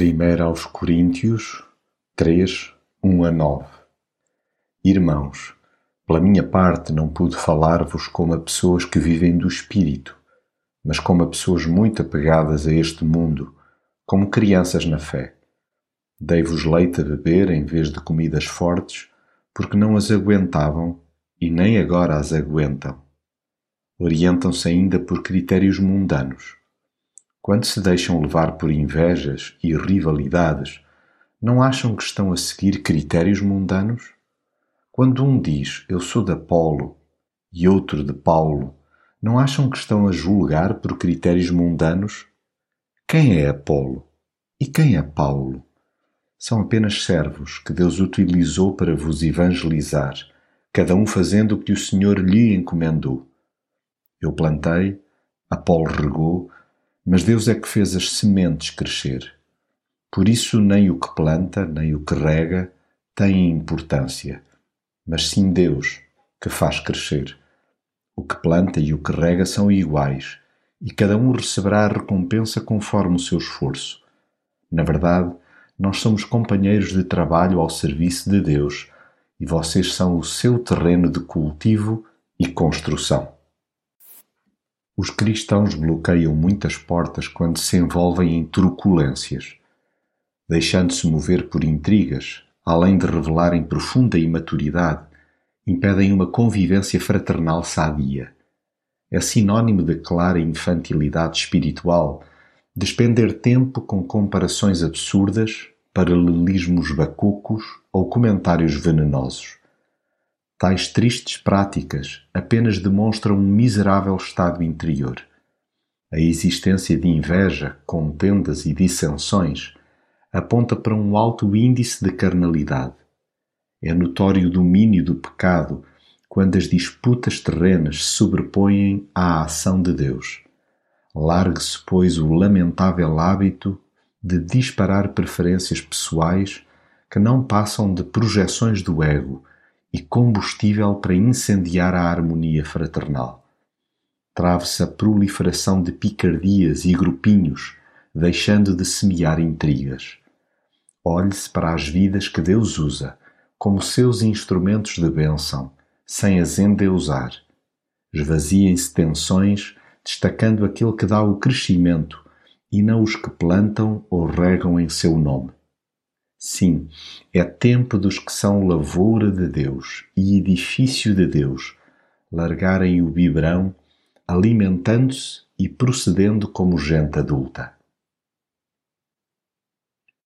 1 aos Coríntios 3, 1 a 9 Irmãos, pela minha parte não pude falar-vos como a pessoas que vivem do Espírito, mas como a pessoas muito apegadas a este mundo, como crianças na fé. Dei-vos leite a beber em vez de comidas fortes, porque não as aguentavam e nem agora as aguentam. Orientam-se ainda por critérios mundanos quando se deixam levar por invejas e rivalidades, não acham que estão a seguir critérios mundanos? Quando um diz eu sou de Apolo e outro de Paulo, não acham que estão a julgar por critérios mundanos? Quem é Apolo? E quem é Paulo? São apenas servos que Deus utilizou para vos evangelizar, cada um fazendo o que o Senhor lhe encomendou. Eu plantei, Apolo regou, mas Deus é que fez as sementes crescer. Por isso, nem o que planta, nem o que rega tem importância, mas sim Deus que faz crescer. O que planta e o que rega são iguais, e cada um receberá a recompensa conforme o seu esforço. Na verdade, nós somos companheiros de trabalho ao serviço de Deus e vocês são o seu terreno de cultivo e construção. Os cristãos bloqueiam muitas portas quando se envolvem em truculências, deixando-se mover por intrigas, além de revelarem profunda imaturidade, impedem uma convivência fraternal sadia. É sinônimo de clara infantilidade espiritual despender tempo com comparações absurdas, paralelismos bacucos ou comentários venenosos. Tais tristes práticas apenas demonstram um miserável estado interior. A existência de inveja, contendas e dissensões aponta para um alto índice de carnalidade. É notório o domínio do pecado quando as disputas terrenas se sobrepõem à ação de Deus. Largue-se, pois, o lamentável hábito de disparar preferências pessoais que não passam de projeções do ego e combustível para incendiar a harmonia fraternal. Trave-se a proliferação de picardias e grupinhos, deixando de semear intrigas. Olhe-se para as vidas que Deus usa como seus instrumentos de bênção, sem as endeusar. Esvaziem-se tensões, destacando aquele que dá o crescimento e não os que plantam ou regam em seu nome. Sim, é tempo dos que são lavoura de Deus e edifício de Deus largarem o biberão, alimentando-se e procedendo como gente adulta.